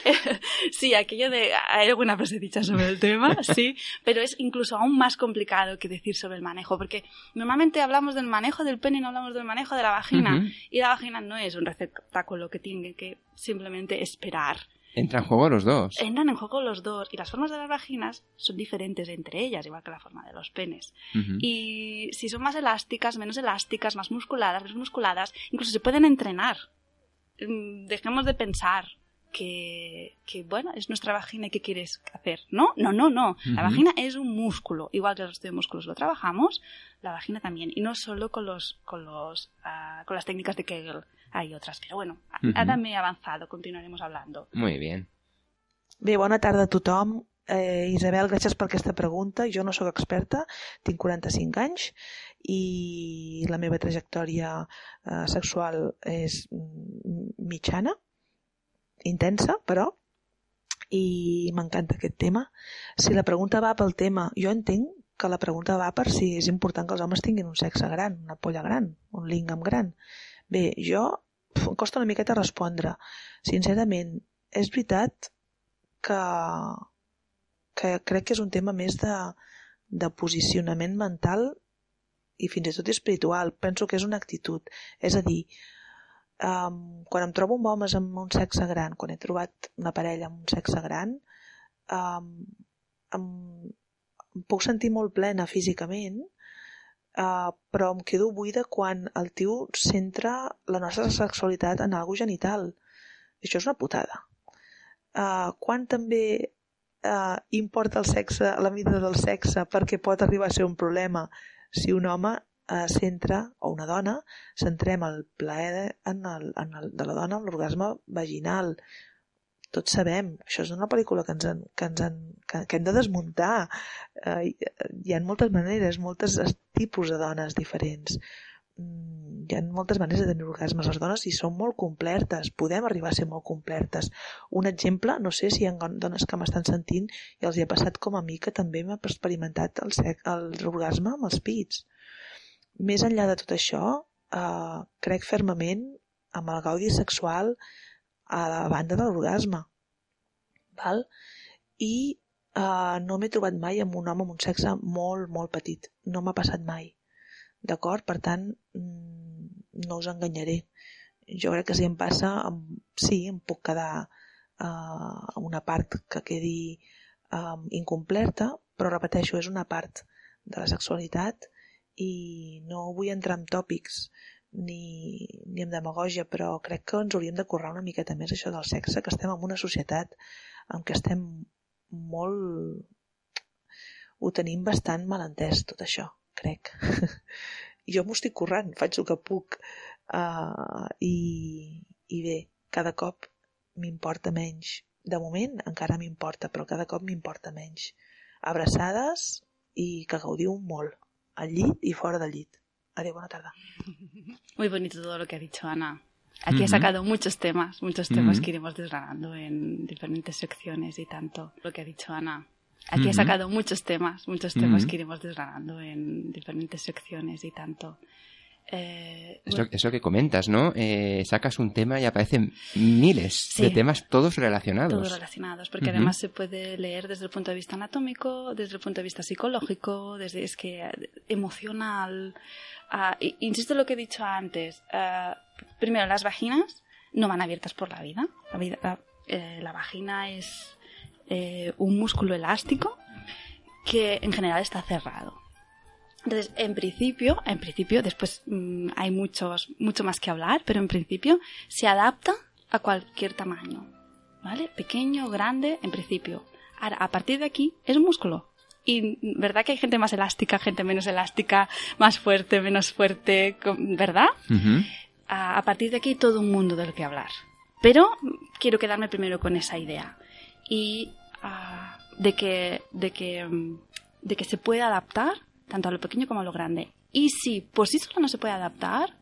sí, aquello de... Hay alguna frase dicha sobre el tema, sí, pero es incluso aún más complicado que decir sobre el manejo, porque normalmente hablamos del manejo del pene y no hablamos del manejo de la vagina, Ujú. y la vagina no es un receptáculo que tiene que simplemente esperar. Entran en juego los dos. Entran en juego los dos, y las formas de las vaginas son diferentes entre ellas, igual que la forma de los penes. Ujú. Y si son más elásticas, menos elásticas, más musculadas, menos musculadas, incluso se pueden entrenar. Mm, Dejemos de pensar que, que, bueno, es nuestra vagina y qué quieres hacer. No, no, no, no. La Ujú. vagina es un músculo. Igual que el resto de músculos lo trabajamos, la vagina también. Y no solo con los, con los, ah, con las técnicas de Kegel. Hay otras. Pero bueno, a- Ujú. ahora me he avanzado. Continuaremos hablando. Muy bien. Bé, bona tarda a tothom. Eh, Isabel, gràcies per aquesta pregunta. Jo no sóc experta, tinc 45 anys i la meva trajectòria eh, sexual és mitjana, intensa, però, i m'encanta aquest tema. Si la pregunta va pel tema, jo entenc que la pregunta va per si és important que els homes tinguin un sexe gran, una polla gran, un lingam gran. Bé, jo em costa una miqueta respondre. Sincerament, és veritat que, que crec que és un tema més de, de posicionament mental i fins i tot espiritual. Penso que és una actitud. És a dir, um, quan em trobo amb homes amb un sexe gran, quan he trobat una parella amb un sexe gran, um, em, em puc sentir molt plena físicament, uh, però em quedo buida quan el tio centra la nostra sexualitat en algo genital. Això és una putada. Uh, quan també uh, importa el sexe, la mida del sexe, perquè pot arribar a ser un problema si un home centra, o una dona, centrem el plaer en el, en el, de la dona en l'orgasme vaginal. Tots sabem, això és una pel·lícula que, ens en, que, ens en, que, que hem de desmuntar. Uh, hi, ha moltes maneres, molts tipus de dones diferents. Mm, hi ha moltes maneres de tenir orgasmes. Les dones hi són molt complertes, podem arribar a ser molt complertes. Un exemple, no sé si hi ha dones que m'estan sentint i els hi ha passat com a mi, que també m'ha experimentat el, sec, el orgasme amb els pits. Més enllà de tot això, eh, crec fermament amb el gaudi sexual a la banda de l'orgasme. Val? I eh, no m'he trobat mai amb un home amb un sexe molt, molt petit. No m'ha passat mai. D'acord? Per tant, mm, no us enganyaré. Jo crec que si em passa, em, sí, em puc quedar eh, una part que quedi eh, incompleta, però repeteixo, és una part de la sexualitat i no vull entrar en tòpics ni, ni en demagògia, però crec que ens hauríem de currar una miqueta més això del sexe, que estem en una societat en què estem molt... ho tenim bastant mal entès, tot això, crec. jo m'ho estic currant, faig el que puc uh, i, i bé, cada cop m'importa menys. De moment encara m'importa, però cada cop m'importa menys. Abraçades i que gaudiu molt, al llit i fora del llit. Adéu, bona tarda. Muy bonito todo lo que ha dicho Ana. Aquí ha sacado muchos temas, muchos temas Ujú. que iremos desgranando en diferentes secciones y tanto. Lo que ha dicho Ana. Aquí ha sacado muchos temas, muchos temas que iremos desgranando en diferentes secciones y tanto. Eh, Es bueno, lo, es lo que comentas, ¿no? Eh, sacas un tema y aparecen miles Sí. de temas todos relacionados. todos relacionados, porque además se puede leer desde el punto de vista anatómico, desde el punto de vista psicológico, desde es que eh, emocional. Ah, insisto en lo que he dicho antes. ah, primero, las vaginas no van abiertas por la vida. La, vida- la- eh, la vagina es eh, un músculo elástico que en general está cerrado. Entonces, en principio, en principio, después mm, hay muchos, mucho más que hablar, pero en principio se adapta a cualquier tamaño. ¿Vale? Pequeño, grande, en principio. Ahora, a partir de aquí, es un músculo. Y mm, verdad que hay gente más elástica, gente menos elástica, más fuerte, menos fuerte, ¿verdad? A, a partir de aquí hay todo un mundo del que hablar. Pero mm, quiero quedarme primero con esa idea. Y ah, de, que, de, que, mm, de que se puede adaptar tanto a lo pequeño como a lo grande. Y si por sí solo no se puede adaptar,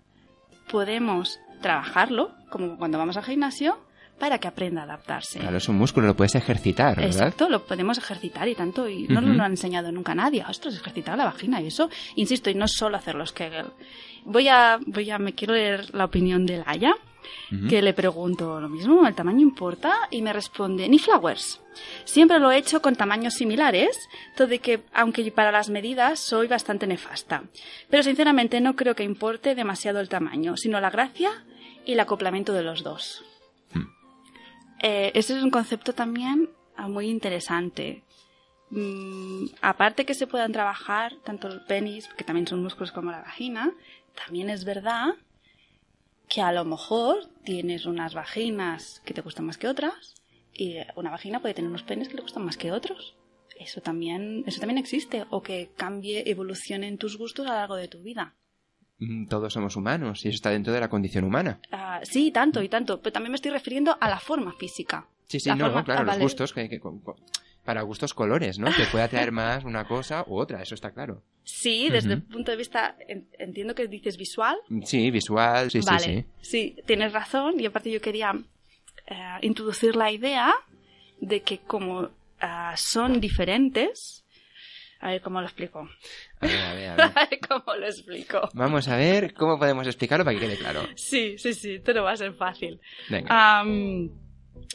podemos trabajarlo, como cuando vamos al gimnasio, para que aprenda a adaptarse. Claro, es un músculo, lo puedes ejercitar, ¿verdad? Exacto, lo podemos ejercitar y tanto, y no nos lo ha enseñado nunca nadie. Ostras, ejercitar la vagina y eso, insisto, y no solo hacer los Kegel. Voy a, voy a, me quiero leer la opinión de Laia, Que le pregunto lo mismo, ¿el tamaño importa? Y me responde, ni flowers. Siempre lo he hecho con tamaños similares, todo de que, aunque para las medidas soy bastante nefasta. Pero sinceramente no creo que importe demasiado el tamaño, sino la gracia y el acoplamiento de los dos. Eh, este es un concepto también ah, muy interesante. Mm, aparte que se puedan trabajar tanto el penis, que también son músculos como la vagina, también es verdad que a lo mejor tienes unas vaginas que te gustan más que otras y una vagina puede tener unos penes que le gustan más que otros. Eso también, eso también existe, o que cambie, evolucione en tus gustos a lo largo de tu vida. Mm, Todos somos humanos y eso está dentro de la condición humana. Ah, sí, tanto y tanto, pero también me estoy refiriendo a la forma física. Sí, sí, La no, forma- claro, ah, los gustos, que, que- con- para gustos colores, ¿no? Que puede atraer más una cosa u otra, eso está claro. Sí, desde el punto de vista, en- entiendo que dices visual. Sí, visual, sí, vale, sí, sí, tienes razón. Y aparte yo quería eh, introducir la idea de que como ah, son diferentes... A ver cómo lo explico. A ver, a ver, a ver. A ver cómo lo explico. Vamos a ver cómo podemos explicarlo para que quede claro. Sí, sí, sí, te lo va a ser fácil. Venga.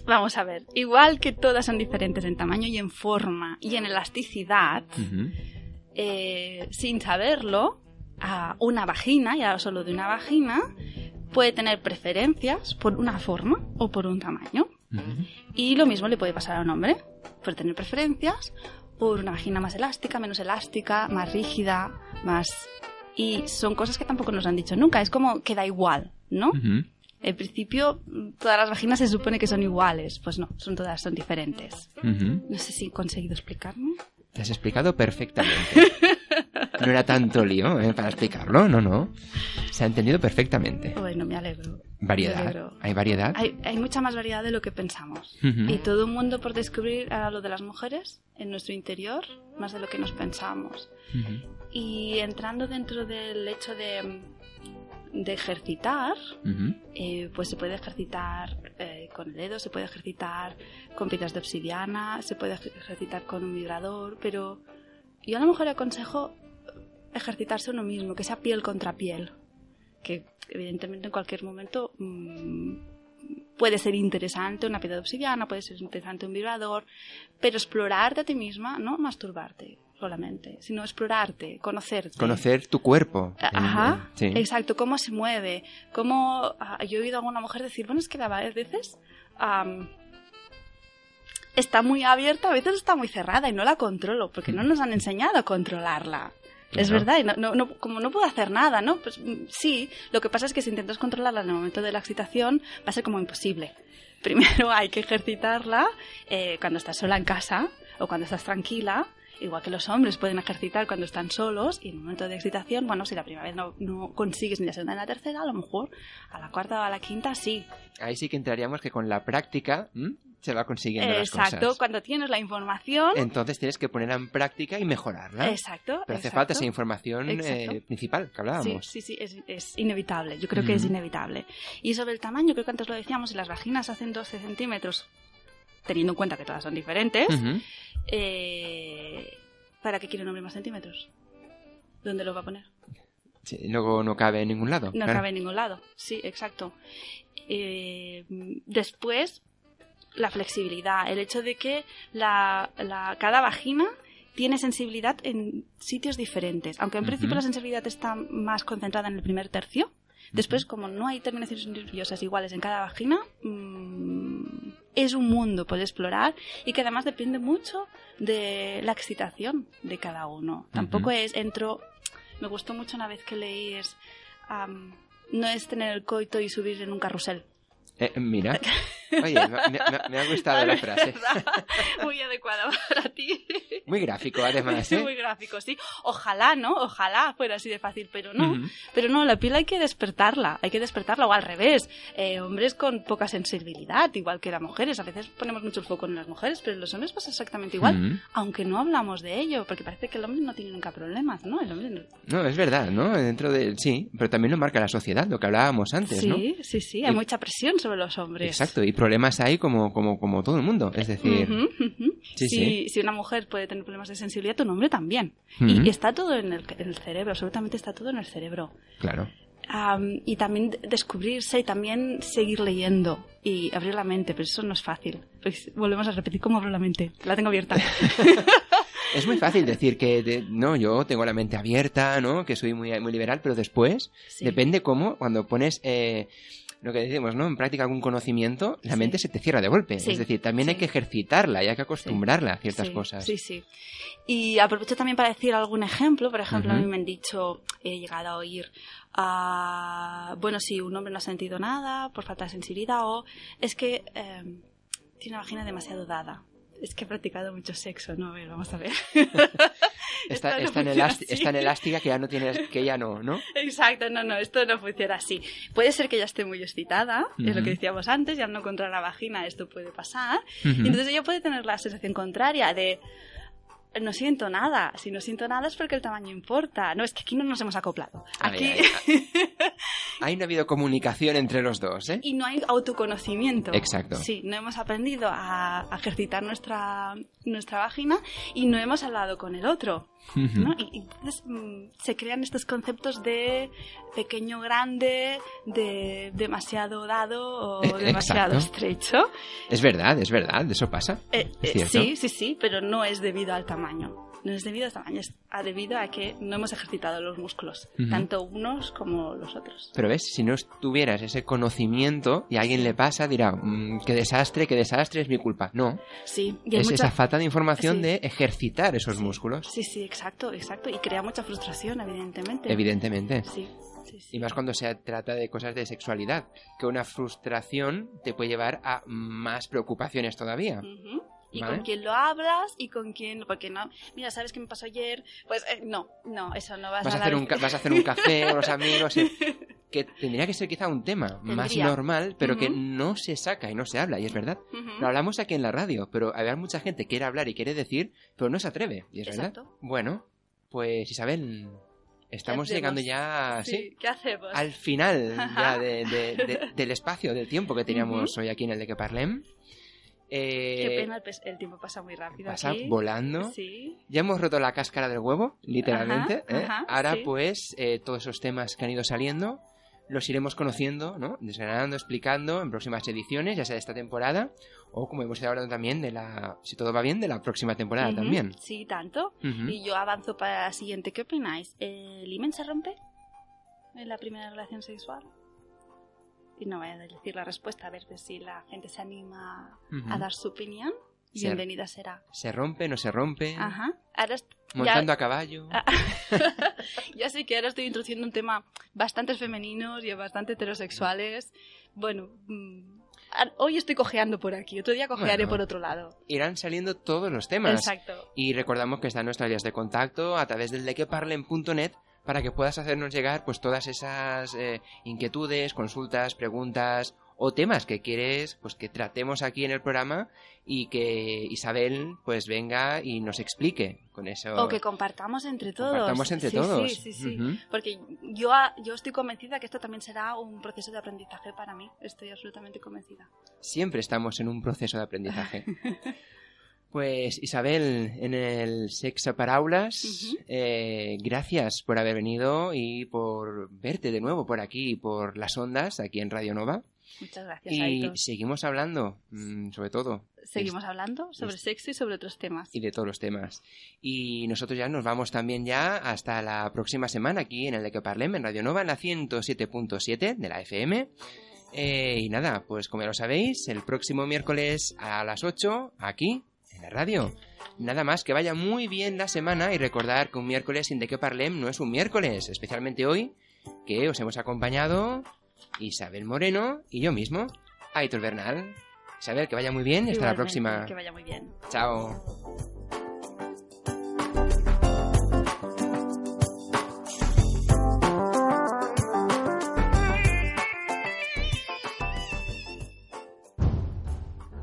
Vamos a ver. Igual que todas son diferentes en tamaño y en forma y en elasticidad, eh, sin saberlo, a una vagina, ya solo de una vagina, puede tener preferencias por una forma o por un tamaño. Y lo mismo le puede pasar a un hombre. Puede tener preferencias por una vagina más elástica, menos elástica, más rígida, más... Y son cosas que tampoco nos han dicho nunca. Es como que da igual, ¿no? En principio, todas las vaginas se supone que son iguales. Pues no, son todas son diferentes. Ujú. No sé si he conseguido explicarme. Te has explicado perfectamente. No era tanto lío ¿eh? para explicarlo, no, no. Se ha entendido perfectamente. Bueno, me alegro. Me Variedad. alegro. ¿Hay variedad? Hay, hay mucha más variedad de lo que pensamos. Ujú. Y todo un mundo por descubrir a lo de las mujeres en nuestro interior, más de lo que nos pensamos. Ujú. Y entrando dentro del hecho de, de ejercitar, eh, pues se puede ejercitar eh, con el dedo, se puede ejercitar con piedras de obsidiana, se puede ej- ejercitar con un vibrador, pero yo a lo mejor aconsejo ejercitarse uno mismo, que sea piel contra piel, que evidentemente en cualquier momento mm, puede ser interesante una piedra de obsidiana, puede ser interesante un vibrador, pero explorarte a ti misma, no masturbarte solamente, sino explorarte, conocerte. Conocer tu cuerpo. Ajá, Sí. exacto, cómo se mueve, cómo... ah, yo he oído a alguna mujer decir, bueno, es que a veces está muy abierta, a veces está muy cerrada y no la controlo, porque no nos han enseñado a controlarla. Es verdad, y no, no, no- como no puedo hacer nada, ¿no? Pues mm, sí, lo que pasa es que si intentas controlarla en el momento de la excitación va a ser como imposible. Primero hay que ejercitarla eh, cuando estás sola en casa o cuando estás tranquila, igual que los hombres pueden ejercitar cuando están solos y en un momento de excitación, bueno, si la primera vez no, no consigues ni la segunda ni la tercera, a lo mejor a la cuarta o a la quinta sí. Ahí sí que entraríamos que con la práctica ¿m? se va consiguiendo las Exacto, cosas. cuando tienes la información. Entonces tienes que ponerla en práctica y mejorarla. Exacto. Pero hace exacto. falta esa información eh, Exacto. principal que Sí, hablábamos. sí, sí, es, es inevitable. Yo creo que es Ujú. inevitable. Y sobre el tamaño, creo que antes lo decíamos, si las vaginas hacen 12 centímetros, teniendo en cuenta que todas son diferentes, eh, ¿para qué quiere un hombre más centímetros? ¿Dónde lo va a poner? Sí, luego no cabe en ningún lado. no claro. cabe en ningún lado. Sí, exacto. Eh, después, la flexibilidad, el hecho de que la, la- cada vagina tiene sensibilidad en sitios diferentes. Aunque en principio la sensibilidad está más concentrada en el primer tercio, después, como no hay terminaciones nerviosas iguales en cada vagina, mm, es un mundo por explorar y que además depende mucho de la excitación de cada uno. Tampoco es entro. Me gustó mucho una vez que leí es. am, no es tener el coito y subir en un carrusel. Eh, mira. Oye, me, me- me- me ha gustado la frase. Muy adecuada para ti. Muy gráfico, además, ¿eh? Muy gráfico, sí. Ojalá, ¿no? Ojalá fuera así de fácil, pero no. Pero no, la piel hay que despertarla, hay que despertarla, o al revés. Eh, hombres con poca sensibilidad, igual que las mujeres. A veces ponemos mucho el foco en las mujeres, pero en los hombres pasa exactamente igual. Aunque no hablamos de ello, porque parece que el hombre no tiene nunca problemas, ¿no? El hombre no. No, es verdad, ¿no? Dentro de... Sí, pero también lo marca la sociedad, lo que hablábamos antes, sí, ¿no? sí, sí, hay Y- mucha presión sobre los hombres. Exacto, y problemas hay como, como, como todo el mundo. Es decir. Sí, si, sí. si una mujer puede tener problemas de sensibilidad, un hombre también. Y está todo en el, en el cerebro, absolutamente está todo en el cerebro. claro. Y también de- descubrirse y también seguir leyendo y abrir la mente, pero eso no es fácil. Pues volvemos a repetir cómo abro la mente. La tengo abierta. Es muy fácil decir que de- no, yo tengo la mente abierta, ¿no? Que soy muy, muy liberal, pero después Sí. depende cómo, cuando pones eh, lo que decimos, ¿no? En práctica algún conocimiento, la Sí. mente se te cierra de golpe. Sí, Es decir, también hay que ejercitarla y hay que acostumbrarla a ciertas cosas. Sí, sí. Y aprovecho también para decir algún ejemplo. Por ejemplo, a mí me han dicho, he llegado a oír, ah, bueno, si un hombre no ha sentido nada por falta de sensibilidad o es que eh, tiene una vagina demasiado dada. Es que he practicado mucho sexo, ¿no? A ver, vamos a ver. Está, no tan elástica que ya no tiene, que ya no, ¿no? Exacto, no, no, esto no funciona así. Puede ser que ella esté muy excitada, es lo que decíamos antes, y al no encontrar la vagina esto puede pasar. Y entonces ella puede tener la sensación contraria de no siento nada. Si no siento nada es porque el tamaño importa. No, es que aquí no nos hemos acoplado. Aquí Ahí no ha habido comunicación entre los dos, ¿eh? y no hay autoconocimiento. Exacto. Sí, no hemos aprendido a, a ejercitar nuestra, nuestra vagina y no hemos hablado con el otro. Y, y entonces mm, se crean estos conceptos de pequeño grande, de demasiado dado o Eh, demasiado exacto. estrecho. Es verdad, es verdad, eso pasa. Eh, Es eh, sí, sí, sí, pero no es debido al tamaño. No es debido al tamaño, es debido a que no hemos ejercitado los músculos, tanto unos como los otros. Pero ves, si no tuvieras ese conocimiento y a alguien le pasa, dirá, "Mm, qué desastre, qué desastre, es mi culpa. No, Sí, y es mucha- esa falta de información Sí. de ejercitar esos Sí. músculos, Sí, sí, exacto, exacto. Y crea mucha frustración, evidentemente. evidentemente. Sí, sí, sí. Y más cuando se trata de cosas de sexualidad, que una frustración te puede llevar a más preocupaciones todavía. Ujú. Y Vale. con quién lo hablas y con quién, porque no, mira, ¿sabes qué me pasó ayer? Pues eh, no, no, eso no vas, Vas a, hacer un, vas a hacer un café con los amigos, que tendría que ser quizá un tema más normal, pero que no se saca y no se habla, y es verdad. Ujú. Lo hablamos aquí en la radio, pero hay mucha gente que quiere hablar y quiere decir, pero no se atreve, y es Exacto. verdad. Bueno, pues Isabel, estamos llegando ya, Sí, sí, ¿qué hacemos? al final ya de- de- de- del espacio, del tiempo que teníamos hoy aquí en el de que parlem. Eh, Qué pena, el, el tiempo pasa muy rápido pasa aquí. volando. Sí. Ya hemos roto la cáscara del huevo, literalmente. Ajá, ¿eh? ajá, Ahora, sí. pues, eh, todos esos temas que han ido saliendo los iremos conociendo, ¿no? Desgranando, explicando en próximas ediciones, ya sea de esta temporada o, como hemos ido hablando también, de la, si todo va bien, de la próxima temporada también. Sí, tanto. Y yo avanzo para la siguiente. ¿Qué opináis? ¿El himen se rompe en la primera relación sexual? Y no voy a decir la respuesta, a ver si la gente se anima a dar su opinión. Se- Bienvenida será. Se rompe, no se rompe, Ajá. Ahora montando ya, a caballo. Ah. ya sé que ahora estoy introduciendo un tema bastante femeninos y bastante heterosexuales. Bueno, mm, hoy estoy cojeando por aquí, otro día cojearé Bueno. por otro lado. Irán saliendo todos los temas. Exacto. Y recordamos que están nuestras vías de contacto a través del dequeparlen.net para que puedas hacernos llegar pues todas esas eh, inquietudes, consultas, preguntas o temas que quieres pues que tratemos aquí en el programa y que Isabel pues venga y nos explique con eso. O que compartamos entre todos. Compartamos entre Sí, todos. Sí, sí, sí. Porque yo, yo estoy convencida que esto también será un proceso de aprendizaje para mí. Estoy absolutamente convencida. Siempre estamos en un proceso de aprendizaje. Pues Isabel, en el Sexo Paraulas, Ujú. eh, gracias por haber venido y por verte de nuevo por aquí, por las ondas, aquí en Radio Nova. Muchas gracias, Y seguimos hablando, mm, sobre todo, Seguimos hablando sobre es- sexo y sobre otros temas. y de todos los temas. Y nosotros ya nos vamos también ya hasta la próxima semana aquí en el de que Parlem, en Radio Nova, en la 107.7 de la FM. Eh, y nada, pues como ya lo sabéis, el próximo miércoles a las 8, aquí, la radio. Nada más, que vaya muy bien la semana y recordar que un miércoles sin de que Parlem no es un miércoles, especialmente hoy, que os hemos acompañado Isabel Moreno y yo mismo, Aitor Bernal. Isabel, que vaya muy bien y hasta la próxima. Que vaya muy bien. Chao.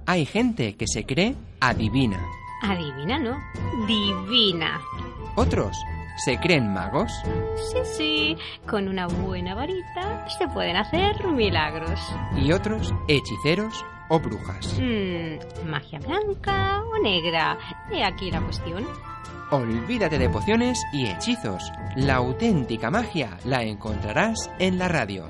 Hay gente que se cree adivina. Adivina, ¿no? Divina. Otros se creen magos. Sí, sí, con una buena varita se pueden hacer milagros. Y otros hechiceros o brujas. Mm, magia blanca o negra. He aquí la cuestión. Olvídate de pociones y hechizos. La auténtica magia la encontrarás en la radio.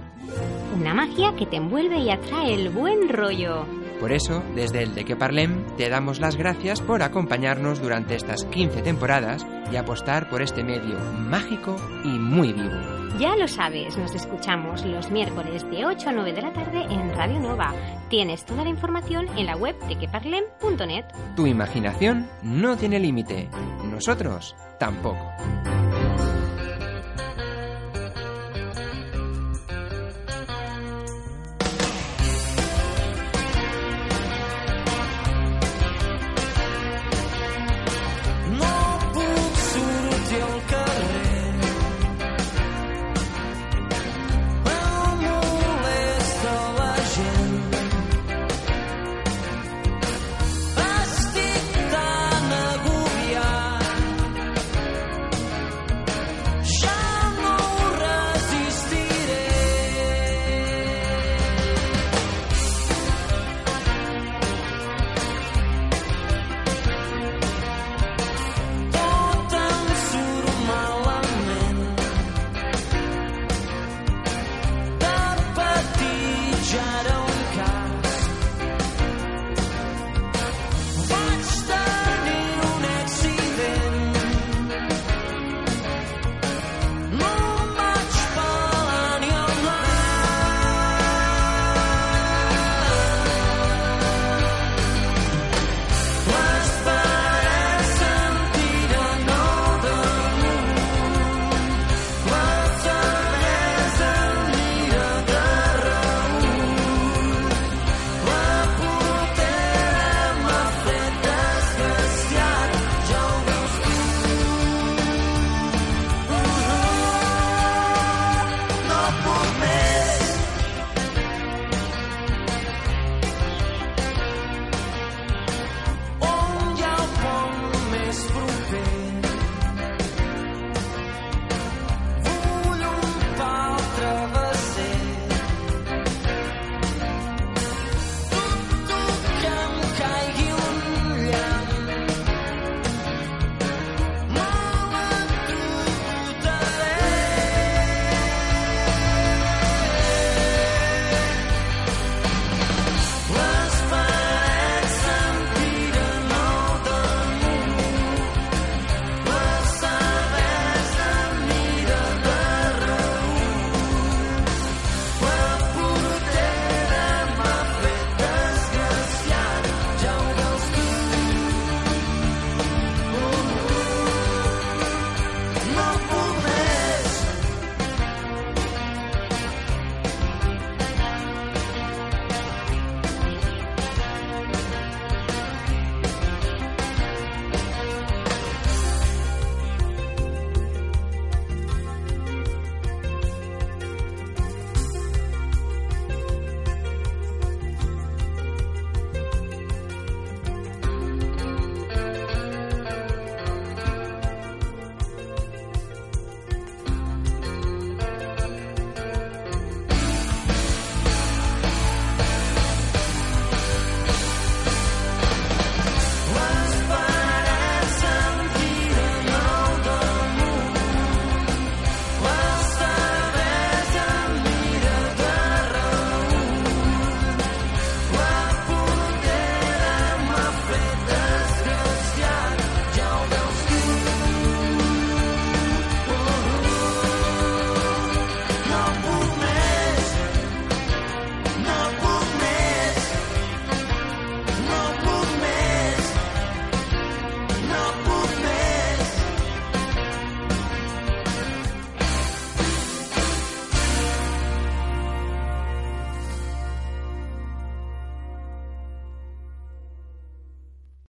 Una magia que te envuelve y atrae el buen rollo. Por eso, desde el de que Parlem, te damos las gracias por acompañarnos durante estas 15 temporadas y apostar por este medio mágico y muy vivo. Ya lo sabes, nos escuchamos los miércoles de 8 a 9 de la tarde en Radio Nova. Tienes toda la información en la web de queparlem.net. Tu imaginación no tiene límite. Nosotros tampoco.